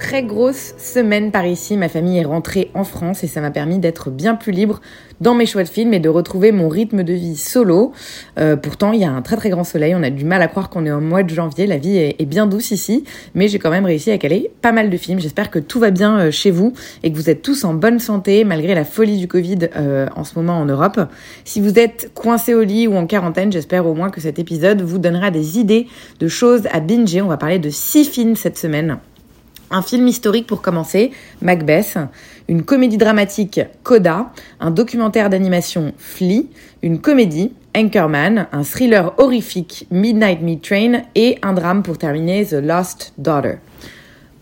Très grosse semaine par ici, ma famille est rentrée en France et ça m'a permis d'être bien plus libre dans mes choix de films et de retrouver mon rythme de vie solo. Euh, pourtant, il y a un très très grand soleil, on a du mal à croire qu'on est au mois de janvier, la vie est, est bien douce ici, mais j'ai quand même réussi à caler pas mal de films. J'espère que tout va bien euh, chez vous et que vous êtes tous en bonne santé malgré la folie du Covid euh, en ce moment en Europe. Si vous êtes coincé au lit ou en quarantaine, j'espère au moins que cet épisode vous donnera des idées de choses à binger. On va parler de six films cette semaine. Un film historique pour commencer, Macbeth, une comédie dramatique, Coda, un documentaire d'animation, Flea, une comédie, Anchorman, un thriller horrifique, Midnight Meat Train, et un drame pour terminer, The Lost Daughter.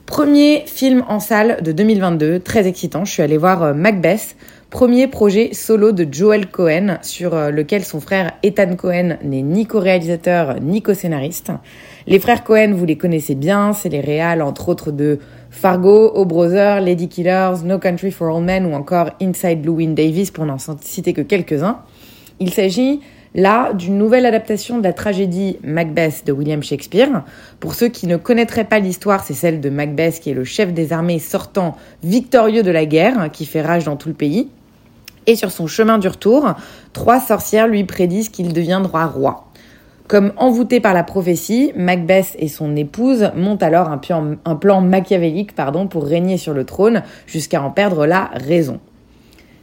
Premier film en salle de 2022, très excitant. Je suis allée voir euh, Macbeth, premier projet solo de Joel Cohen, sur euh, lequel son frère Ethan Cohen n'est ni co-réalisateur ni co-scénariste. Les frères Cohen, vous les connaissez bien, c'est les réals entre autres de Fargo, O Brother, Lady Killers, No Country for All Men ou encore Inside Llewyn Davis pour n'en citer que quelques-uns. Il s'agit là d'une nouvelle adaptation de la tragédie Macbeth de William Shakespeare. Pour ceux qui ne connaîtraient pas l'histoire, c'est celle de Macbeth qui est le chef des armées sortant victorieux de la guerre qui fait rage dans tout le pays. Et sur son chemin du retour, trois sorcières lui prédisent qu'il deviendra roi. Comme envoûté par la prophétie, Macbeth et son épouse montent alors un plan, machiavélique pour régner sur le trône jusqu'à en perdre la raison.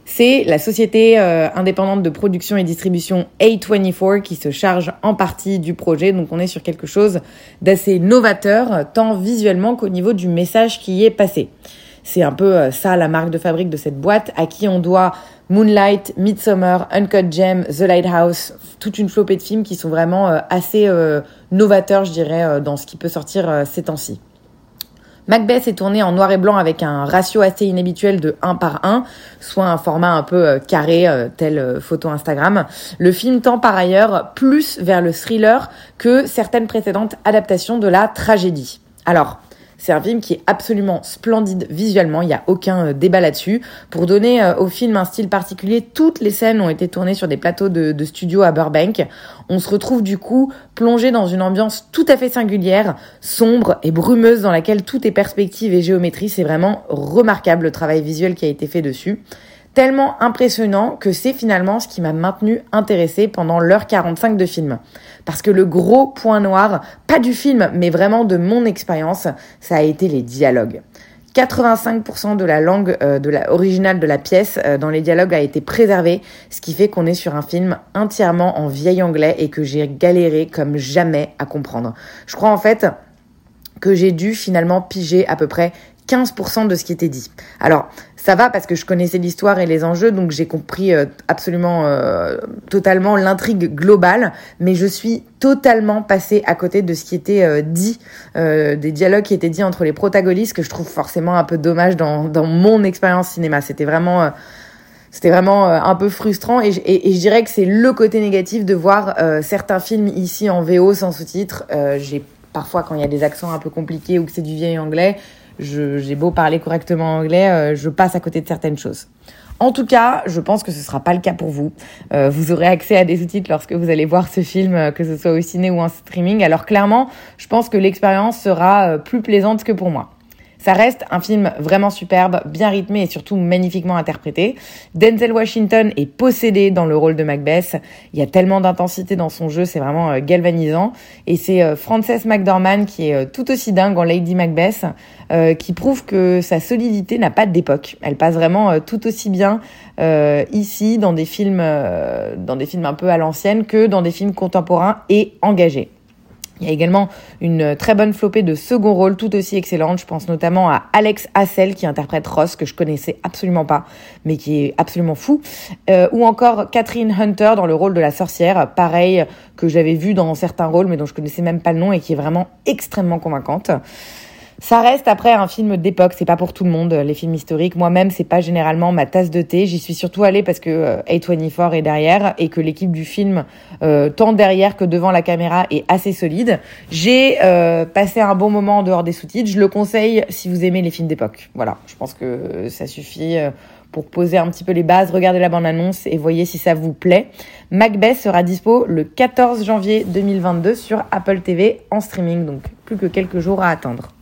C'est la société euh, indépendante de production et distribution A24 qui se charge en partie du projet, donc on est sur quelque chose d'assez novateur, tant visuellement qu'au niveau du message qui y est passé. C'est un peu euh, ça la marque de fabrique de cette boîte, à qui on doit Moonlight, Midsummer, Uncut Gem, The Lighthouse, toute une flopée de films qui sont vraiment euh, assez euh, novateurs, je dirais, dans ce qui peut sortir ces temps-ci. Macbeth est tourné en noir et blanc avec un ratio assez inhabituel de 1 par 1, soit un format un peu carré, tel photo Instagram. Le film tend par ailleurs plus vers le thriller que certaines précédentes adaptations de la tragédie. Alors, c'est un film qui est absolument splendide visuellement, il n'y a aucun euh, débat là-dessus. Pour donner euh, au film un style particulier, toutes les scènes ont été tournées sur des plateaux de, de studio à Burbank. On se retrouve du coup plongé dans une ambiance tout à fait singulière, sombre et brumeuse dans laquelle tout est perspective et géométrie. C'est vraiment remarquable le travail visuel qui a été fait dessus tellement impressionnant que c'est finalement ce qui m'a maintenu intéressée pendant l'heure 45 de film. Parce que le gros point noir, pas du film, mais vraiment de mon expérience, ça a été les dialogues. 85% de la langue euh, de la, originale de la pièce euh, dans les dialogues a été préservée, ce qui fait qu'on est sur un film entièrement en vieil anglais et que j'ai galéré comme jamais à comprendre. Je crois en fait que j'ai dû finalement piger à peu près 15% de ce qui était dit. Alors, ça va parce que je connaissais l'histoire et les enjeux, donc j'ai compris euh, absolument euh, totalement l'intrigue globale, mais je suis totalement passée à côté de ce qui était euh, dit, des dialogues qui étaient dits entre les protagonistes, que je trouve forcément un peu dommage dans, mon expérience cinéma. C'était vraiment... c'était vraiment un peu frustrant et, je- dirais que c'est le côté négatif de voir certains films ici en VO sans sous-titres. J'ai parfois quand il y a des accents un peu compliqués ou que c'est du vieil anglais, j'ai beau parler correctement anglais, euh, je passe à côté de certaines choses. En tout cas, je pense que ce sera pas le cas pour vous. Euh, vous aurez accès à des sous-titres lorsque vous allez voir ce film, euh, que ce soit au ciné ou en streaming. Alors clairement, je pense que l'expérience sera euh, plus plaisante que pour moi. Ça reste un film vraiment superbe, bien rythmé et surtout magnifiquement interprété. Denzel Washington est possédé dans le rôle de Macbeth. Il y a tellement d'intensité dans son jeu, c'est vraiment euh, galvanisant. Et c'est euh, Frances McDormand qui est euh, tout aussi dingue en Lady Macbeth, qui prouve que sa solidité n'a pas d'époque. Elle passe vraiment tout aussi bien ici dans des films, dans des films un peu à l'ancienne que dans des films contemporains et engagés. Il y a également une très bonne flopée de second rôle tout aussi excellente. Je pense notamment à Alex Hassel qui interprète Ross, que je connaissais absolument pas, mais qui est absolument fou. Euh, ou encore Catherine Hunter dans le rôle de la sorcière, pareil, que j'avais vu dans certains rôles, mais dont je connaissais même pas le nom et qui est vraiment extrêmement convaincante. Ça reste après un film d'époque, c'est pas pour tout le monde les films historiques. Moi-même, c'est pas généralement ma tasse de thé. J'y suis surtout allée parce que euh, A24 est derrière et que l'équipe du film, euh, tant derrière que devant la caméra, est assez solide. J'ai euh, passé un bon moment en dehors des sous-titres. Je le conseille si vous aimez les films d'époque. Voilà, je pense que ça suffit pour poser un petit peu les bases. Regardez la bande-annonce et voyez si ça vous plaît. Macbeth sera dispo le 14 janvier 2022 sur Apple TV en streaming, donc plus que quelques jours à attendre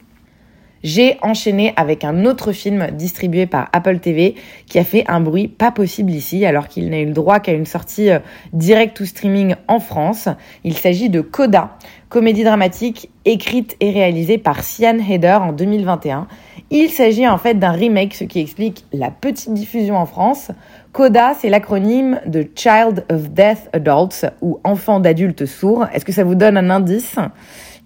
j'ai enchaîné avec un autre film distribué par Apple TV qui a fait un bruit pas possible ici alors qu'il n'a eu le droit qu'à une sortie euh, direct to streaming en France. Il s'agit de Coda, comédie dramatique écrite et réalisée par Sian Heder en 2021. Il s'agit en fait d'un remake, ce qui explique la petite diffusion en France. Coda, c'est l'acronyme de Child of Deaf Adults ou enfant d'adultes sourds. Est-ce que ça vous donne un indice?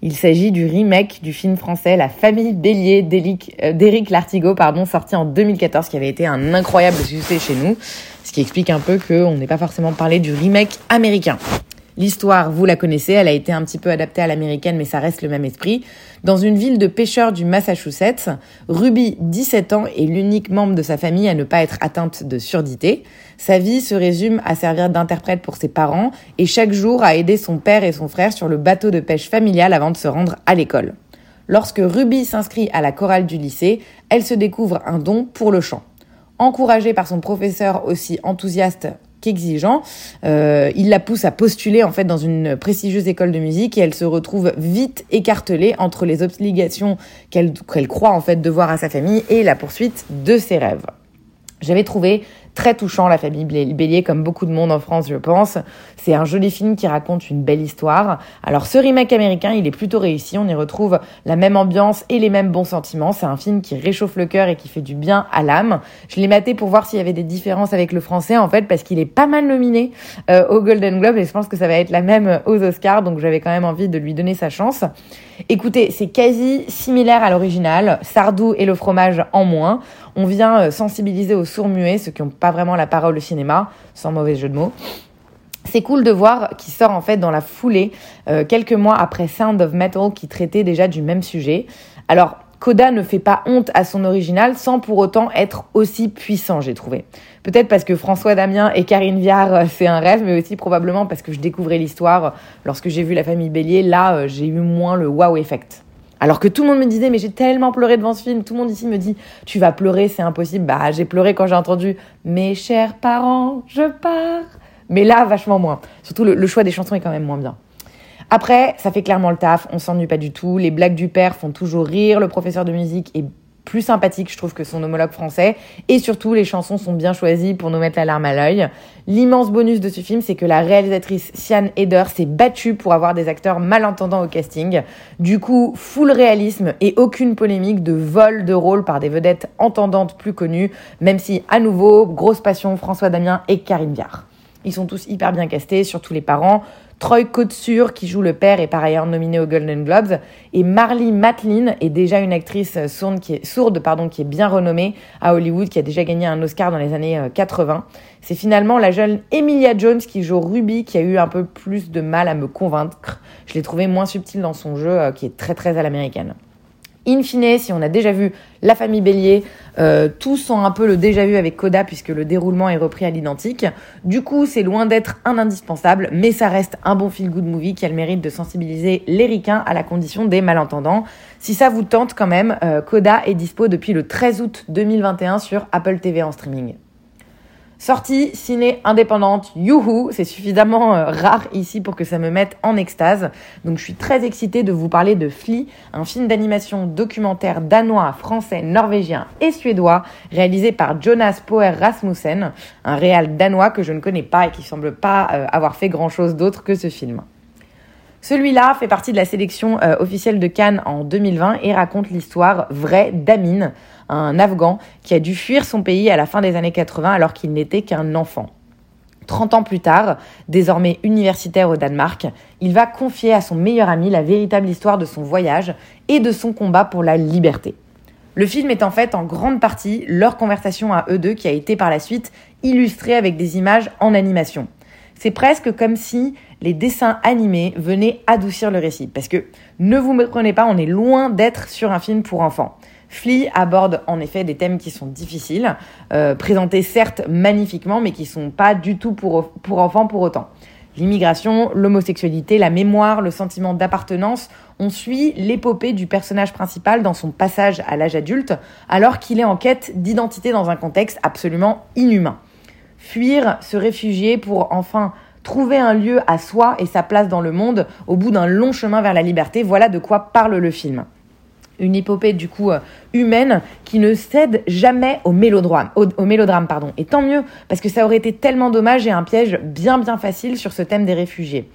Il s'agit du remake du film français La famille Bélier euh, d'Éric Lartigot, pardon, sorti en 2014, qui avait été un incroyable succès chez nous, ce qui explique un peu qu'on n'ait pas forcément parlé du remake américain. L'histoire, vous la connaissez, elle a été un petit peu adaptée à l'américaine, mais ça reste le même esprit. Dans une ville de pêcheurs du Massachusetts, Ruby, 17 ans, est l'unique membre de sa famille à ne pas être atteinte de surdité. Sa vie se résume à servir d'interprète pour ses parents et chaque jour à aider son père et son frère sur le bateau de pêche familial avant de se rendre à l'école. Lorsque Ruby s'inscrit à la chorale du lycée, elle se découvre un don pour le chant. Encouragée par son professeur aussi enthousiaste qu'exigeant. Euh, il la pousse à postuler en fait dans une prestigieuse école de musique et elle se retrouve vite écartelée entre les obligations qu'elle qu'elle croit en fait devoir à sa famille et la poursuite de ses rêves. J'avais trouvé très touchant, La famille Bélier, comme beaucoup de monde en France, je pense. C'est un joli film qui raconte une belle histoire. Alors, ce remake américain, il est plutôt réussi. On y retrouve la même ambiance et les mêmes bons sentiments. C'est un film qui réchauffe le cœur et qui fait du bien à l'âme. Je l'ai maté pour voir s'il y avait des différences avec le français, en fait, parce qu'il est pas mal nominé euh, au Golden Globe et je pense que ça va être la même aux Oscars. Donc, j'avais quand même envie de lui donner sa chance. Écoutez, c'est quasi similaire à l'original. Sardou et le fromage en moins. On vient euh, sensibiliser aux sourds muets, ceux qui n'ont pas vraiment la parole au cinéma, sans mauvais jeu de mots. C'est cool de voir qu'il sort en fait dans la foulée, euh, quelques mois après Sound of Metal qui traitait déjà du même sujet. Alors, Coda ne fait pas honte à son original sans pour autant être aussi puissant, j'ai trouvé. Peut-être parce que François Damien et Karine Viard, euh, c'est un rêve, mais aussi probablement parce que je découvrais l'histoire lorsque j'ai vu La famille Bélier. Là, j'ai eu moins le wow effect. Alors que tout le monde me disait, mais j'ai tellement pleuré devant ce film. Tout le monde ici me dit, tu vas pleurer, c'est impossible. Bah, j'ai pleuré quand j'ai entendu, mes chers parents, je pars. Mais là, vachement moins. Surtout, le, le choix des chansons est quand même moins bien. Après, ça fait clairement le taf, on s'ennuie pas du tout. Les blagues du père font toujours rire. Le professeur de musique est plus sympathique, je trouve, que son homologue français. Et surtout, les chansons sont bien choisies pour nous mettre la larme à l'œil. L'immense bonus de ce film, c'est que la réalisatrice Sian Heder s'est battue pour avoir des acteurs malentendants au casting. Du coup, full réalisme et aucune polémique de vol de rôle par des vedettes entendantes plus connues, même si, à nouveau, grosse passion François Damien et Karine Viard. Ils sont tous hyper bien castés, surtout les parents. Troy Kotsur, qui joue le père, est par ailleurs nominé aux Golden Globes. Et Marlee Matlin est déjà une actrice sourde qui est, sourde, pardon, qui est bien renommée à Hollywood, qui a déjà gagné un Oscar dans les années 80. Euh, C'est finalement la jeune Emilia Jones qui joue Ruby qui a eu un peu plus de mal à me convaincre. Je l'ai trouvée moins subtile dans son jeu, euh, qui est très très à l'américaine. In fine, si on a déjà vu La famille Bélier, euh, tous sont un peu le déjà vu avec Coda puisque le déroulement est repris à l'identique. Du coup, c'est loin d'être un indispensable, mais ça reste un bon feel-good movie qui a le mérite de sensibiliser les à la condition des malentendants. Si ça vous tente quand même, euh, Coda est dispo depuis le 13 août 2021 sur Apple TV en streaming. Sortie ciné indépendante, youhou, c'est suffisamment euh, rare ici pour que ça me mette en extase. Donc je suis très excitée de vous parler de Flea, un film d'animation documentaire danois, français, norvégien et suédois, réalisé par Jonas Poer Rasmussen, un réal danois que je ne connais pas et qui semble pas euh, avoir fait grand chose d'autre que ce film. Celui-là fait partie de la sélection euh, officielle de Cannes en 2020 et raconte l'histoire vraie d'Amin, un Afghan qui a dû fuir son pays à la fin des années 80 alors qu'il n'était qu'un enfant. 30 ans plus tard, désormais universitaire au Danemark, il va confier à son meilleur ami la véritable histoire de son voyage et de son combat pour la liberté. Le film est en fait en grande partie leur conversation à eux deux qui a été par la suite illustrée avec des images en animation. C'est presque comme si les dessins animés venaient adoucir le récit. Parce que, ne vous méprenez pas, on est loin d'être sur un film pour enfants. Flea aborde en effet des thèmes qui sont difficiles, euh, présentés certes magnifiquement, mais qui sont pas du tout pour, pour enfants pour autant. L'immigration, l'homosexualité, la mémoire, le sentiment d'appartenance, on suit l'épopée du personnage principal dans son passage à l'âge adulte, alors qu'il est en quête d'identité dans un contexte absolument inhumain. Fuir, se réfugier pour enfin trouver un lieu à soi et sa place dans le monde au bout d'un long chemin vers la liberté, voilà de quoi parle le film une épopée du coup euh, humaine qui ne cède jamais au mélodrame, au, pardon. Et tant mieux parce que ça aurait été tellement dommage et un piège bien bien facile sur ce thème des réfugiés.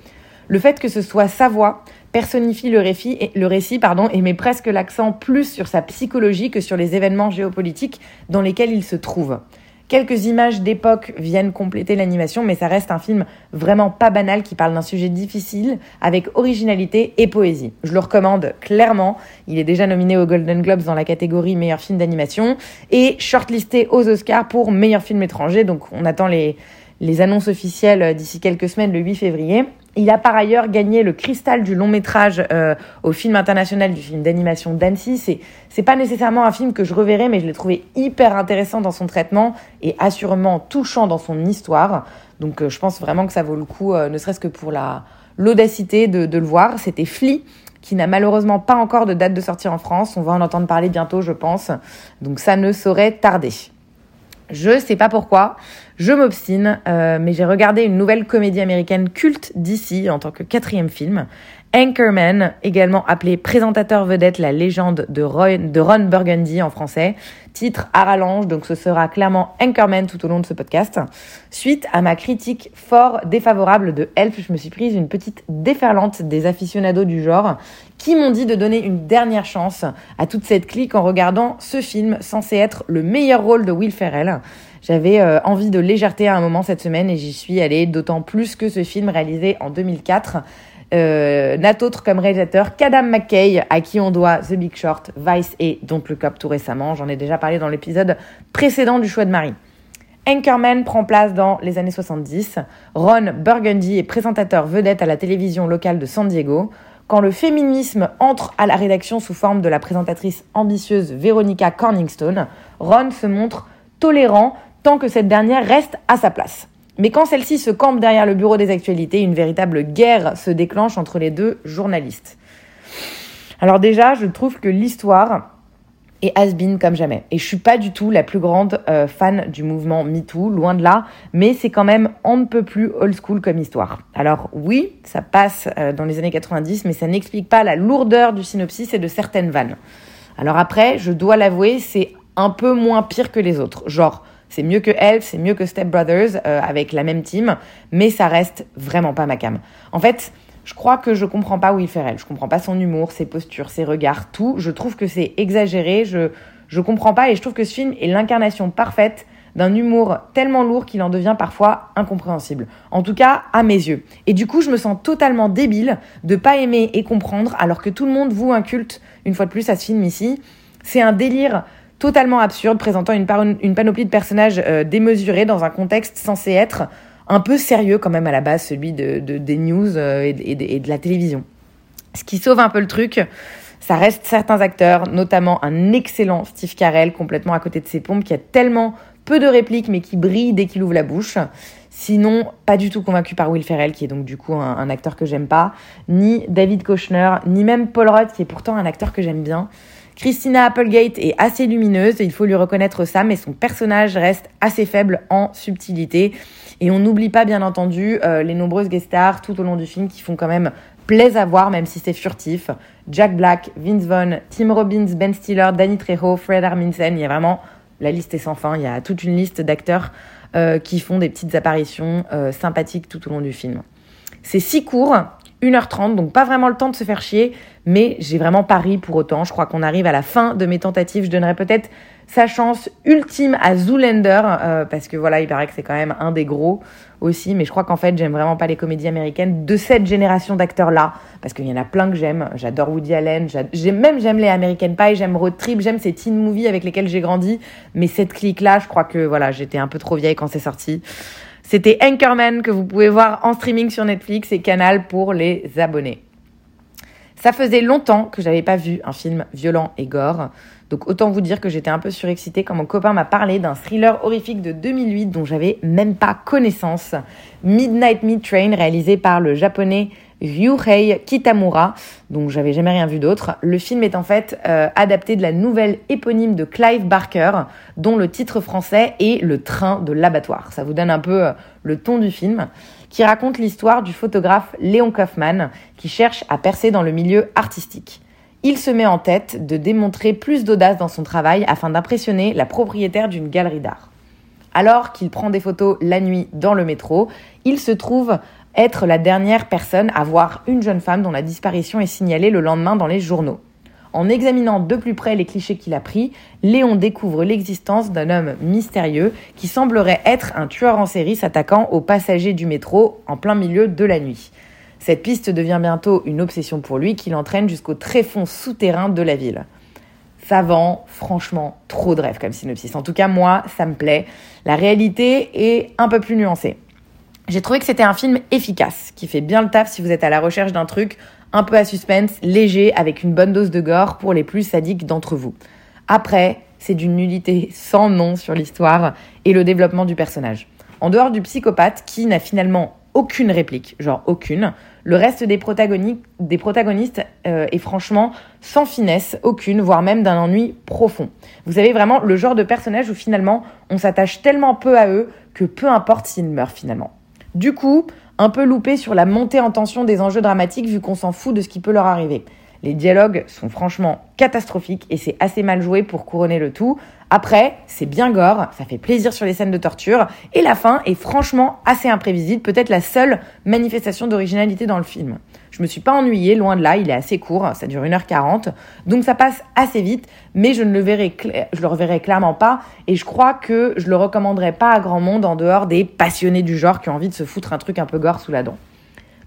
Le fait que ce soit sa voix personnifie le récit, et, le récit pardon, et met presque l'accent plus sur sa psychologie que sur les événements géopolitiques dans lesquels il se trouve. Quelques images d'époque viennent compléter l'animation, mais ça reste un film vraiment pas banal qui parle d'un sujet difficile avec originalité et poésie. Je le recommande clairement. Il est déjà nominé aux Golden Globes dans la catégorie meilleur film d'animation et shortlisté aux Oscars pour meilleur film étranger. Donc on attend les, les annonces officielles d'ici quelques semaines, le 8 février. Il a par ailleurs gagné le cristal du long métrage euh, au film international du film d'animation d'Annecy. C'est c'est pas nécessairement un film que je reverrai, mais je l'ai trouvé hyper intéressant dans son traitement et assurément touchant dans son histoire. Donc euh, je pense vraiment que ça vaut le coup, euh, ne serait-ce que pour la l'audacité de, de le voir. C'était Flea qui n'a malheureusement pas encore de date de sortie en France. On va en entendre parler bientôt, je pense. Donc ça ne saurait tarder. Je sais pas pourquoi, je m'obstine, euh, mais j'ai regardé une nouvelle comédie américaine culte d'ici en tant que quatrième film. Anchorman, également appelé présentateur vedette, la légende de Ron, Burgundy en français. Titre à rallonge, donc ce sera clairement Anchorman tout au long de ce podcast. Suite à ma critique fort défavorable de Elf, je me suis prise une petite déferlante des aficionados du genre qui m'ont dit de donner une dernière chance à toute cette clique en regardant ce film censé être le meilleur rôle de Will Ferrell. J'avais euh, envie de légèreté à un moment cette semaine et j'y suis allée, d'autant plus que ce film réalisé en 2004 euh, n'a autre comme réalisateur qu'Adam McKay, à qui on doit The Big Short, Vice et Don't Look Up tout récemment. J'en ai déjà parlé dans l'épisode précédent du choix de Marie. Anchorman prend place dans les années 70. Ron Burgundy est présentateur vedette à la télévision locale de San Diego. Quand le féminisme entre à la rédaction sous forme de la présentatrice ambitieuse Veronica Corningstone, Ron se montre tolérant tant que cette dernière reste à sa place. Mais quand celle-ci se campe derrière le bureau des actualités, une véritable guerre se déclenche entre les deux journalistes. Alors déjà, je trouve que l'histoire est has-been comme jamais. Et je suis pas du tout la plus grande euh, fan du mouvement MeToo, loin de là, mais c'est quand même on ne peut plus old school comme histoire. Alors oui, ça passe euh, dans les années 90, mais ça n'explique pas la lourdeur du synopsis et de certaines vannes. Alors après, je dois l'avouer, c'est un peu moins pire que les autres. Genre, c'est mieux que Elf, c'est mieux que Step Brothers euh, avec la même team, mais ça reste vraiment pas ma cam. En fait, je crois que je comprends pas Will Ferrell. Je comprends pas son humour, ses postures, ses regards, tout. Je trouve que c'est exagéré. Je je comprends pas et je trouve que ce film est l'incarnation parfaite d'un humour tellement lourd qu'il en devient parfois incompréhensible. En tout cas, à mes yeux. Et du coup, je me sens totalement débile de pas aimer et comprendre alors que tout le monde voue un culte, une fois de plus, à ce film ici. C'est un délire totalement absurde, présentant une, panoplie de personnages euh, démesurés dans un contexte censé être un peu sérieux quand même à la base, celui de, des news euh, et, et, de la télévision. Ce qui sauve un peu le truc, ça reste certains acteurs, notamment un excellent Steve Carell, complètement à côté de ses pompes, qui a tellement peu de répliques mais qui brille dès qu'il ouvre la bouche. Sinon, pas du tout convaincu par Will Ferrell, qui est donc du coup un, un acteur que j'aime pas, ni David Kochner, ni même Paul Rudd, qui est pourtant un acteur que j'aime bien. Christina Applegate est assez lumineuse, il faut lui reconnaître ça, mais son personnage reste assez faible en subtilité. Et on n'oublie pas, bien entendu, euh, les nombreuses guest stars tout au long du film qui font quand même plaisir à voir, même si c'est furtif. Jack Black, Vince Vaughn, Tim Robbins, Ben Stiller, Danny Trejo, Fred Armisen. Il y a vraiment, la liste est sans fin. Il y a toute une liste d'acteurs euh, qui font des petites apparitions euh, sympathiques tout au long du film. C'est si court 1h30, donc pas vraiment le temps de se faire chier, mais j'ai vraiment pari pour autant. Je crois qu'on arrive à la fin de mes tentatives. Je donnerai peut-être sa chance ultime à Zoolander, euh, parce que voilà, il paraît que c'est quand même un des gros aussi, mais je crois qu'en fait, j'aime vraiment pas les comédies américaines de cette génération d'acteurs-là, parce qu'il y en a plein que j'aime. J'adore Woody Allen, j'aime même j'aime les American Pie, j'aime Road Trip, j'aime ces teen movies avec lesquels j'ai grandi, mais cette clique-là, je crois que voilà, j'étais un peu trop vieille quand c'est sorti. C'était Anchorman que vous pouvez voir en streaming sur Netflix et Canal pour les abonnés. Ça faisait longtemps que j'avais pas vu un film violent et gore. Donc autant vous dire que j'étais un peu surexcitée quand mon copain m'a parlé d'un thriller horrifique de 2008 dont j'avais même pas connaissance. Midnight Meat Train réalisé par le japonais Ryuhei Kitamura, dont j'avais jamais rien vu d'autre. Le film est en fait euh, adapté de la nouvelle éponyme de Clive Barker, dont le titre français est Le train de l'abattoir. Ça vous donne un peu euh, le ton du film, qui raconte l'histoire du photographe Léon Kaufman, qui cherche à percer dans le milieu artistique. Il se met en tête de démontrer plus d'audace dans son travail afin d'impressionner la propriétaire d'une galerie d'art. Alors qu'il prend des photos la nuit dans le métro, il se trouve être la dernière personne à voir une jeune femme dont la disparition est signalée le lendemain dans les journaux. En examinant de plus près les clichés qu'il a pris, Léon découvre l'existence d'un homme mystérieux qui semblerait être un tueur en série s'attaquant aux passagers du métro en plein milieu de la nuit. Cette piste devient bientôt une obsession pour lui qui l'entraîne jusqu'au tréfonds souterrain de la ville. Ça vend, franchement, trop de rêves comme synopsis. En tout cas, moi, ça me plaît. La réalité est un peu plus nuancée. J'ai trouvé que c'était un film efficace, qui fait bien le taf si vous êtes à la recherche d'un truc un peu à suspense, léger, avec une bonne dose de gore pour les plus sadiques d'entre vous. Après, c'est d'une nullité sans nom sur l'histoire et le développement du personnage. En dehors du psychopathe qui n'a finalement aucune réplique, genre aucune, le reste des, protagonistes, euh, est franchement sans finesse aucune, voire même d'un ennui profond. Vous avez vraiment le genre de personnage où finalement on s'attache tellement peu à eux que peu importe s'ils meurent finalement. Du coup, un peu loupé sur la montée en tension des enjeux dramatiques vu qu'on s'en fout de ce qui peut leur arriver. Les dialogues sont franchement catastrophiques et c'est assez mal joué pour couronner le tout. Après, c'est bien gore, ça fait plaisir sur les scènes de torture et la fin est franchement assez imprévisible, peut-être la seule manifestation d'originalité dans le film. Je me suis pas ennuyée, loin de là, il est assez court, ça dure 1h40, donc ça passe assez vite, mais je ne le verrai, je le reverrai clairement pas, et je crois que je le recommanderais pas à grand monde en dehors des passionnés du genre qui ont envie de se foutre un truc un peu gore sous la dent.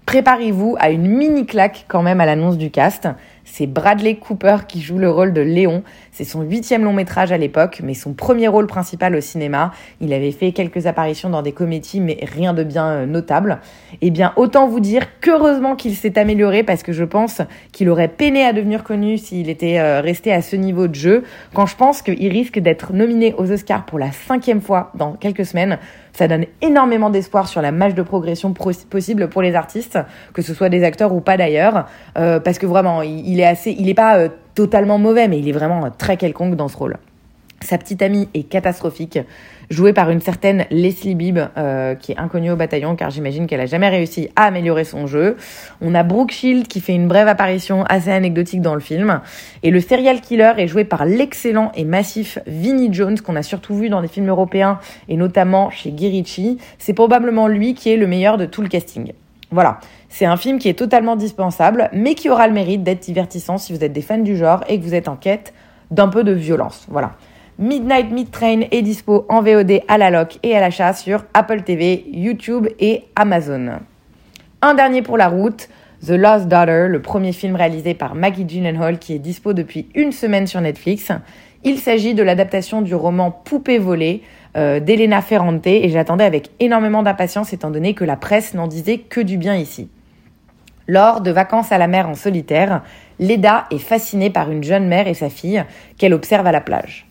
Préparez-vous à une mini claque quand même à l'annonce du cast. C'est Bradley Cooper qui joue le rôle de Léon. C'est son huitième long métrage à l'époque, mais son premier rôle principal au cinéma. Il avait fait quelques apparitions dans des comédies, mais rien de bien euh, notable. Eh bien, autant vous dire qu'heureusement qu'il s'est amélioré parce que je pense qu'il aurait peiné à devenir connu s'il était euh, resté à ce niveau de jeu. Quand je pense qu'il risque d'être nominé aux Oscars pour la cinquième fois dans quelques semaines, ça donne énormément d'espoir sur la marge de progression possible pour les artistes, que ce soit des acteurs ou pas d'ailleurs, euh, parce que vraiment, il, est assez, il est pas euh, totalement mauvais, mais il est vraiment très quelconque dans ce rôle. Sa petite amie est catastrophique, jouée par une certaine Leslie Bibb, euh, qui est inconnue au bataillon, car j'imagine qu'elle a jamais réussi à améliorer son jeu. On a Brooke Shield qui fait une brève apparition assez anecdotique dans le film. Et le serial killer est joué par l'excellent et massif Vinnie Jones, qu'on a surtout vu dans des films européens, et notamment chez Guy. C'est probablement lui qui est le meilleur de tout le casting. Voilà, c'est un film qui est totalement dispensable, mais qui aura le mérite d'être divertissant si vous êtes des fans du genre et que vous êtes en quête d'un peu de violence. Voilà. Midnight Mid Train est dispo en VOD à la loc et à l'achat sur Apple TV, YouTube et Amazon. Un dernier pour la route, The Lost Daughter, le premier film réalisé par Maggie Gyllenhaal qui est dispo depuis une semaine sur Netflix. Il s'agit de l'adaptation du roman Poupée volée euh, d'Elena Ferrante et j'attendais avec énormément d'impatience étant donné que la presse n'en disait que du bien ici. Lors de vacances à la mer en solitaire, Leda est fascinée par une jeune mère et sa fille qu'elle observe à la plage.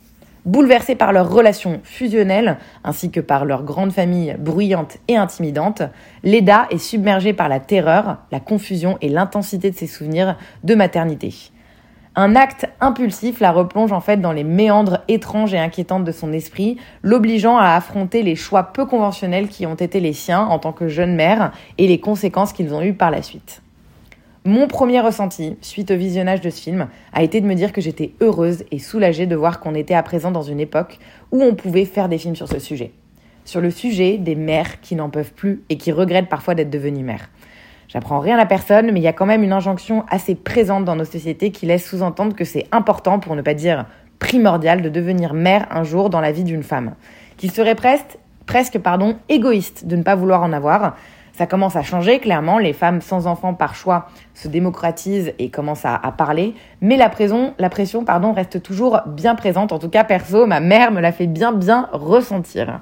Bouleversés par leur relation fusionnelle, ainsi que par leur grande famille bruyante et intimidante, Leda est submergée par la terreur, la confusion et l'intensité de ses souvenirs de maternité. Un acte impulsif la replonge en fait dans les méandres étranges et inquiétantes de son esprit, l'obligeant à affronter les choix peu conventionnels qui ont été les siens en tant que jeune mère et les conséquences qu'ils ont eues par la suite. Mon premier ressenti, suite au visionnage de ce film, a été de me dire que j'étais heureuse et soulagée de voir qu'on était à présent dans une époque où on pouvait faire des films sur ce sujet. Sur le sujet des mères qui n'en peuvent plus et qui regrettent parfois d'être devenues mères. J'apprends rien à personne, mais il y a quand même une injonction assez présente dans nos sociétés qui laisse sous-entendre que c'est important, pour ne pas dire primordial, de devenir mère un jour dans la vie d'une femme. Qu'il serait presque, presque pardon, égoïste de ne pas vouloir en avoir, ça commence à changer, clairement. Les femmes sans enfants par choix se démocratisent et commencent à, parler. Mais la la pression pardon, reste toujours bien présente. En tout cas, perso, ma mère me l'a fait bien, bien ressentir.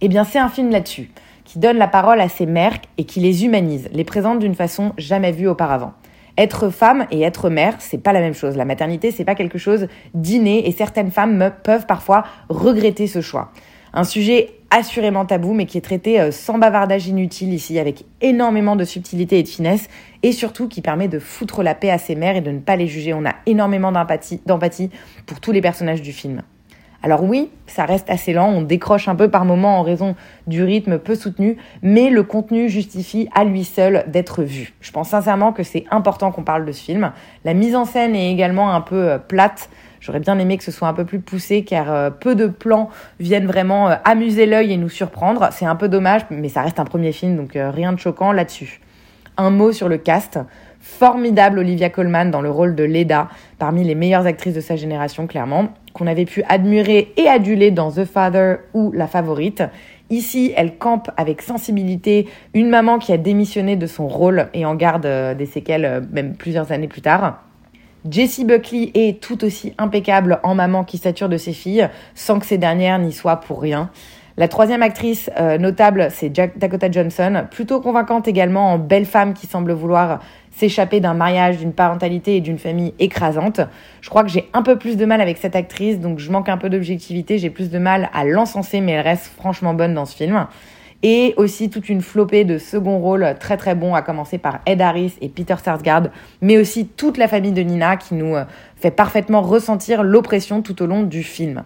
Eh bien, c'est un film là-dessus qui donne la parole à ces mères et qui les humanise, les présente d'une façon jamais vue auparavant. Être femme et être mère, c'est pas la même chose. La maternité, c'est pas quelque chose d'inné et certaines femmes peuvent parfois regretter ce choix. Un sujet assurément tabou, mais qui est traité euh, sans bavardage inutile ici, avec énormément de subtilité et de finesse, et surtout qui permet de foutre la paix à ces mères et de ne pas les juger. On a énormément d'empathie pour tous les personnages du film. Alors oui, ça reste assez lent, on décroche un peu par moment en raison du rythme peu soutenu, mais le contenu justifie à lui seul d'être vu. Je pense sincèrement que c'est important qu'on parle de ce film. La mise en scène est également un peu euh, plate. J'aurais bien aimé que ce soit un peu plus poussé car euh, peu de plans viennent vraiment euh, amuser l'œil et nous surprendre. C'est un peu dommage, mais ça reste un premier film, donc rien de choquant là-dessus. Un mot sur le cast. Formidable Olivia Colman dans le rôle de Leda, parmi les meilleures actrices de sa génération, clairement, qu'on avait pu admirer et aduler dans The Father ou La Favorite. Ici, elle campe avec sensibilité une maman qui a démissionné de son rôle et en garde euh, des séquelles euh, même plusieurs années plus tard. Jessie Buckley est tout aussi impeccable en maman qui sature de ses filles, sans que ces dernières n'y soient pour rien. La troisième actrice euh, notable, c'est Dakota Johnson, plutôt convaincante également en belle femme qui semble vouloir s'échapper d'un mariage, d'une parentalité et d'une famille écrasante. Je crois que j'ai un peu plus de mal avec cette actrice, donc je manque un peu d'objectivité, j'ai plus de mal à l'encenser, mais elle reste franchement bonne dans ce film. Et aussi toute une flopée de second rôles très très bons, à commencer par Ed Harris et Peter Sarsgaard, mais aussi toute la famille de Nina qui nous euh, fait parfaitement ressentir l'oppression tout au long du film.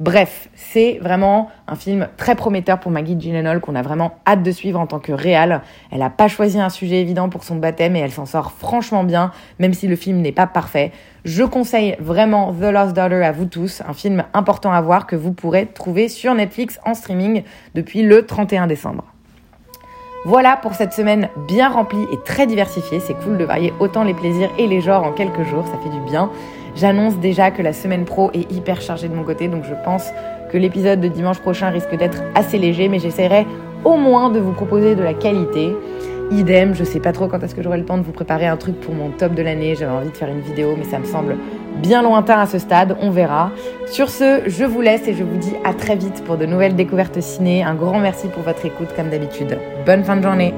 Bref, c'est vraiment un film très prometteur pour Maggie Gyllenhaal qu'on a vraiment hâte de suivre en tant que réal. Elle n'a pas choisi un sujet évident pour son baptême et elle s'en sort franchement bien, même si le film n'est pas parfait. Je conseille vraiment The Lost Daughter à vous tous, un film important à voir que vous pourrez trouver sur Netflix en streaming depuis le 31 décembre. Voilà pour cette semaine bien remplie et très diversifiée. C'est cool de varier autant les plaisirs et les genres en quelques jours, ça fait du bien. J'annonce déjà que la semaine pro est hyper chargée de mon côté, donc je pense que l'épisode de dimanche prochain risque d'être assez léger, mais j'essaierai au moins de vous proposer de la qualité. Idem, je sais pas trop quand est-ce que j'aurai le temps de vous préparer un truc pour mon top de l'année. J'avais envie de faire une vidéo, mais ça me semble bien lointain à ce stade. On verra. Sur ce, je vous laisse et je vous dis à très vite pour de nouvelles découvertes ciné. Un grand merci pour votre écoute comme d'habitude. Bonne fin de journée.